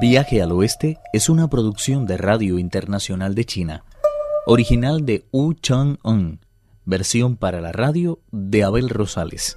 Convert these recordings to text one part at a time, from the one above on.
Viaje al Oeste es una producción de Radio Internacional de China, original de Wu Chang-un, versión para la radio de Abel Rosales.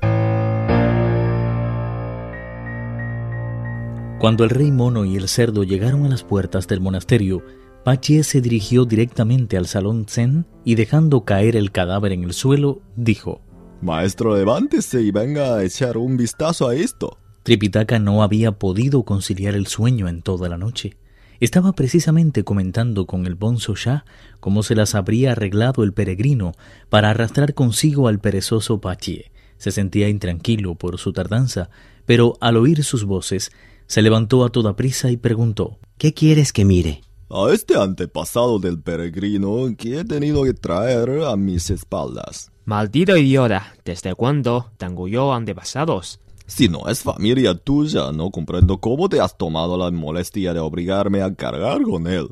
Cuando el rey mono y el cerdo llegaron a las puertas del monasterio, Pachie se dirigió directamente al salón Zen y dejando caer el cadáver en el suelo, dijo: Maestro, levántese y venga a echar un vistazo a esto. Tripitaka no había podido conciliar el sueño en toda la noche. Estaba precisamente comentando con el bonzo Shah cómo se las habría arreglado el peregrino para arrastrar consigo al perezoso Pachie. Se sentía intranquilo por su tardanza, pero al oír sus voces, se levantó a toda prisa y preguntó ¿Qué quieres que mire? A este antepasado del peregrino que he tenido que traer a mis espaldas. Maldito idiota, ¿desde cuándo tengo yo antepasados? Si no es familia tuya, no comprendo cómo te has tomado la molestia de obligarme a cargar con él.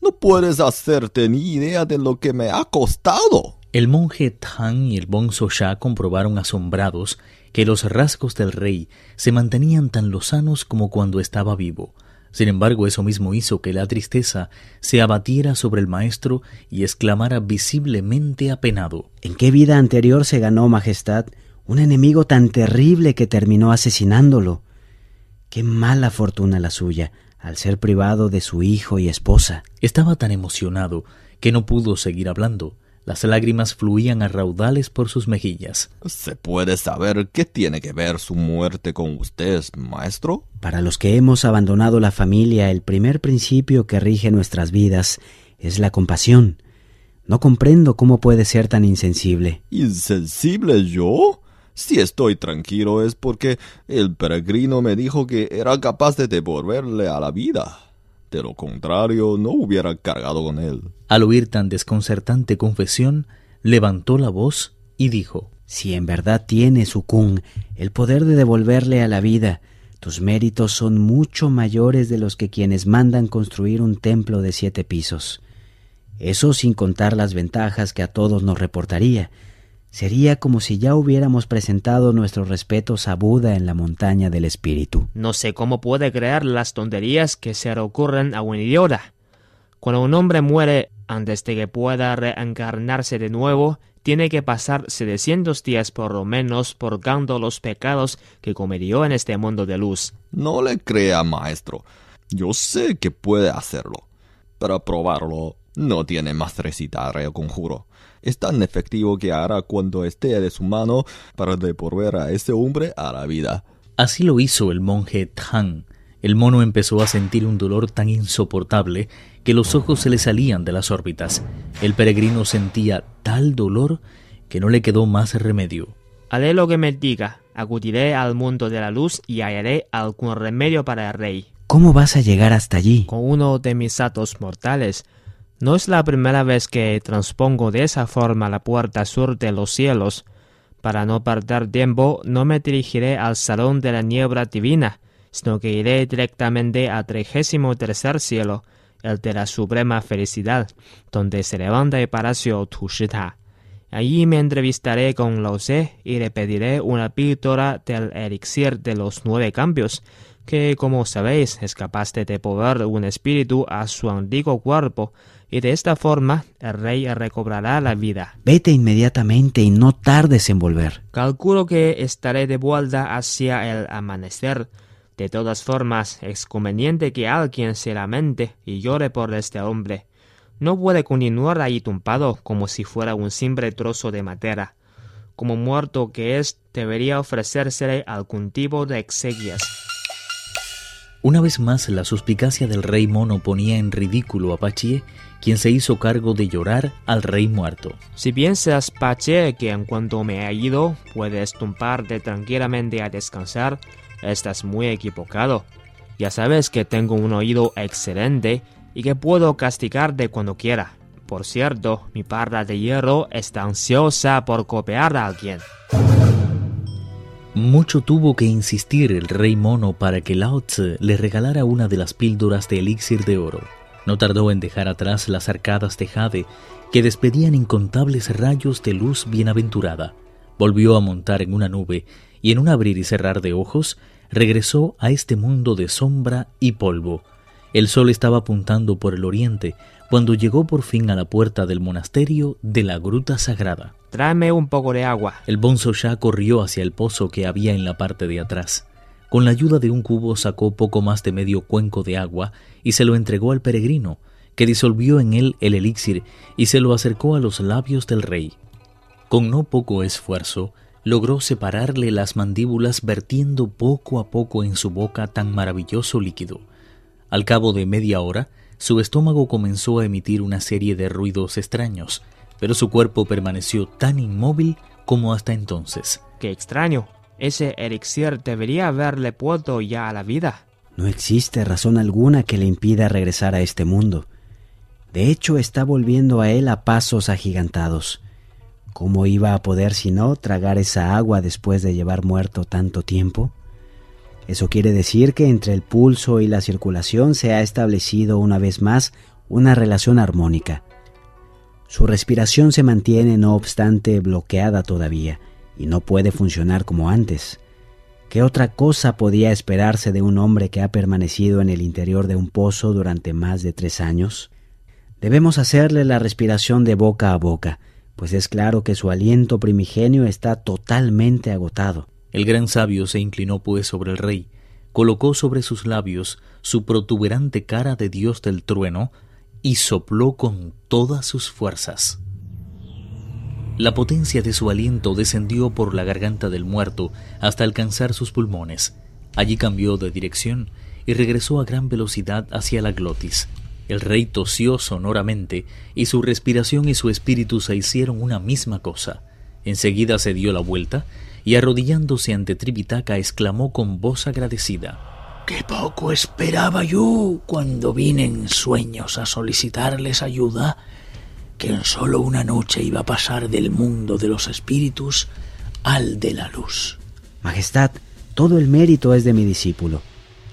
No puedes hacerte ni idea de lo que me ha costado. El monje Tang y el bonzo Sha comprobaron asombrados que los rasgos del rey se mantenían tan lozanos como cuando estaba vivo. Sin embargo, eso mismo hizo que la tristeza se abatiera sobre el maestro y exclamara visiblemente apenado. ¿En qué vida anterior se ganó, Majestad, un enemigo tan terrible que terminó asesinándolo. Qué mala fortuna la suya, al ser privado de su hijo y esposa. Estaba tan emocionado que no pudo seguir hablando. Las lágrimas fluían a raudales por sus mejillas. ¿Se puede saber qué tiene que ver su muerte con usted, maestro? Para los que hemos abandonado la familia, el primer principio que rige nuestras vidas es la compasión. No comprendo cómo puede ser tan insensible. ¿Insensible yo? Si estoy tranquilo es porque el peregrino me dijo que era capaz de devolverle a la vida. De lo contrario, no hubiera cargado con él. Al oír tan desconcertante confesión, levantó la voz y dijo Si en verdad tiene Sukun el poder de devolverle a la vida, tus méritos son mucho mayores de los que quienes mandan construir un templo de siete pisos. Eso sin contar las ventajas que a todos nos reportaría, Sería como si ya hubiéramos presentado nuestros respetos a Buda en la montaña del espíritu. No sé cómo puede crear las tonterías que se le ocurren a un idiota. Cuando un hombre muere, antes de que pueda reencarnarse de nuevo, tiene que pasar 700 días por lo menos purgando los pecados que cometió en este mundo de luz. No le crea, maestro. Yo sé que puede hacerlo. Para probarlo, no tiene más recitar el conjuro es tan efectivo que hará cuando esté de su mano para devolver a ese hombre a la vida. Así lo hizo el monje Tang. El mono empezó a sentir un dolor tan insoportable que los ojos se le salían de las órbitas. El peregrino sentía tal dolor que no le quedó más remedio. Haré lo que me diga. Acudiré al mundo de la luz y hallaré algún remedio para el rey. ¿Cómo vas a llegar hasta allí? Con uno de mis atos mortales. No es la primera vez que transpongo de esa forma la puerta sur de los cielos. Para no perder tiempo, no me dirigiré al salón de la niebla divina, sino que iré directamente al trigésimo tercer cielo, el de la suprema felicidad, donde se levanta el palacio Tushita. Allí me entrevistaré con Lao Tse y le pediré una píldora del elixir de los nueve cambios, que, como sabéis, es capaz de devolver un espíritu a su antiguo cuerpo, y de esta forma el rey recobrará la vida. Vete inmediatamente y no tardes en volver. Calculo que estaré de vuelta hacia el amanecer. De todas formas, es conveniente que alguien se lamente y llore por este hombre. No puede continuar ahí tumbado como si fuera un simple trozo de madera. Como muerto que es, debería ofrecérsele algún tipo de exequias. Una vez más, la suspicacia del rey mono ponía en ridículo a Pachie, quien se hizo cargo de llorar al rey muerto. Si piensas, Pachie, que en cuanto me ha ido puedes tumparte tranquilamente a descansar, estás muy equivocado. Ya sabes que tengo un oído excelente y que puedo castigarte cuando quiera. Por cierto, mi parra de hierro está ansiosa por copiar a alguien. Mucho tuvo que insistir el rey mono para que Lao Tse le regalara una de las píldoras de elixir de oro. No tardó en dejar atrás las arcadas de jade que despedían incontables rayos de luz bienaventurada. Volvió a montar en una nube y en un abrir y cerrar de ojos regresó a este mundo de sombra y polvo. El sol estaba apuntando por el oriente cuando llegó por fin a la puerta del monasterio de la Gruta Sagrada. Tráeme un poco de agua. El bonzo ya corrió hacia el pozo que había en la parte de atrás. Con la ayuda de un cubo sacó poco más de medio cuenco de agua y se lo entregó al peregrino, que disolvió en él el elixir y se lo acercó a los labios del rey. Con no poco esfuerzo, logró separarle las mandíbulas vertiendo poco a poco en su boca tan maravilloso líquido. Al cabo de media hora, su estómago comenzó a emitir una serie de ruidos extraños, pero su cuerpo permaneció tan inmóvil como hasta entonces. Qué extraño. Ese elixir debería haberle puesto ya a la vida. No existe razón alguna que le impida regresar a este mundo. De hecho, está volviendo a él a pasos agigantados. ¿Cómo iba a poder si no tragar esa agua después de llevar muerto tanto tiempo? Eso quiere decir que entre el pulso y la circulación se ha establecido una vez más una relación armónica. Su respiración se mantiene no obstante bloqueada todavía y no puede funcionar como antes. ¿Qué otra cosa podía esperarse de un hombre que ha permanecido en el interior de un pozo durante más de tres años? Debemos hacerle la respiración de boca a boca, pues es claro que su aliento primigenio está totalmente agotado. El gran sabio se inclinó pues sobre el rey, colocó sobre sus labios su protuberante cara de dios del trueno y sopló con todas sus fuerzas. La potencia de su aliento descendió por la garganta del muerto hasta alcanzar sus pulmones. Allí cambió de dirección y regresó a gran velocidad hacia la glotis. El rey tosió sonoramente y su respiración y su espíritu se hicieron una misma cosa. Enseguida se dio la vuelta y arrodillándose ante Tripitaka exclamó con voz agradecida. ¡Qué poco esperaba yo cuando vine en sueños a solicitarles ayuda! Que en solo una noche iba a pasar del mundo de los espíritus al de la luz. Majestad, todo el mérito es de mi discípulo.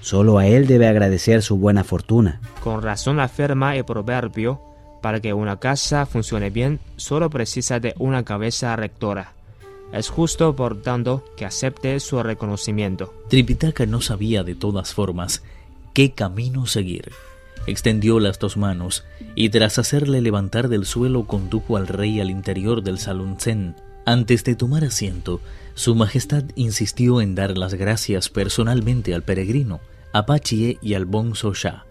Solo a él debe agradecer su buena fortuna. Con razón afirma el proverbio, para que una casa funcione bien, solo precisa de una cabeza rectora. Es justo, por tanto, que acepte su reconocimiento. Tripitaka no sabía de todas formas qué camino seguir. Extendió las dos manos y tras hacerle levantar del suelo condujo al rey al interior del salón zen. Antes de tomar asiento, su Majestad insistió en dar las gracias personalmente al peregrino, a Pachie y al Bonzo Sha.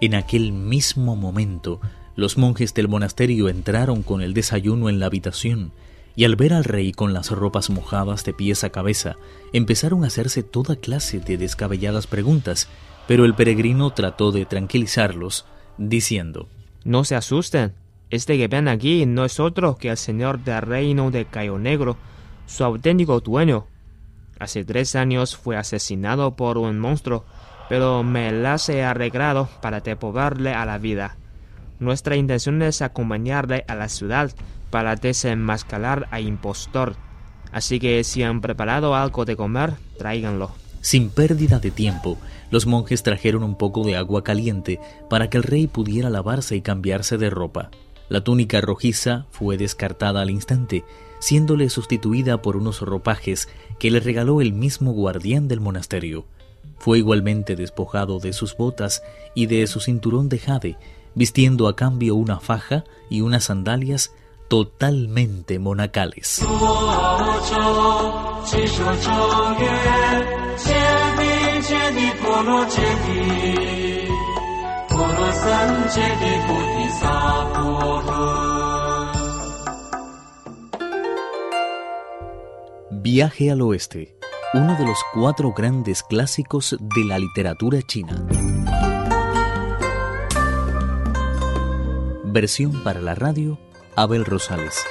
En aquel mismo momento, los monjes del monasterio entraron con el desayuno en la habitación y al ver al rey con las ropas mojadas de pies a cabeza, empezaron a hacerse toda clase de descabelladas preguntas, pero el peregrino trató de tranquilizarlos, diciendo No se asusten, este que ven aquí no es otro que el señor del reino de Cayo Negro, su auténtico dueño. Hace tres años fue asesinado por un monstruo, pero me las he arreglado para devolverle a la vida. Nuestra intención es acompañarle a la ciudad para desenmascarar a impostor. Así que si han preparado algo de comer, tráiganlo. Sin pérdida de tiempo, los monjes trajeron un poco de agua caliente para que el rey pudiera lavarse y cambiarse de ropa. La túnica rojiza fue descartada al instante, siéndole sustituida por unos ropajes que le regaló el mismo guardián del monasterio. Fue igualmente despojado de sus botas y de su cinturón de jade, vistiendo a cambio una faja y unas sandalias totalmente monacales. Viaje al oeste, uno de los cuatro grandes clásicos de la literatura china. Versión para la radio Abel Rosales.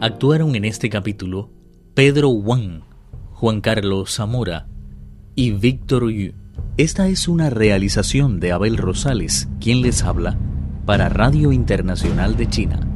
Actuaron en este capítulo Pedro Wang, Juan Carlos Zamora y Víctor Yu. Esta es una realización de Abel Rosales, quien les habla, para Radio Internacional de China.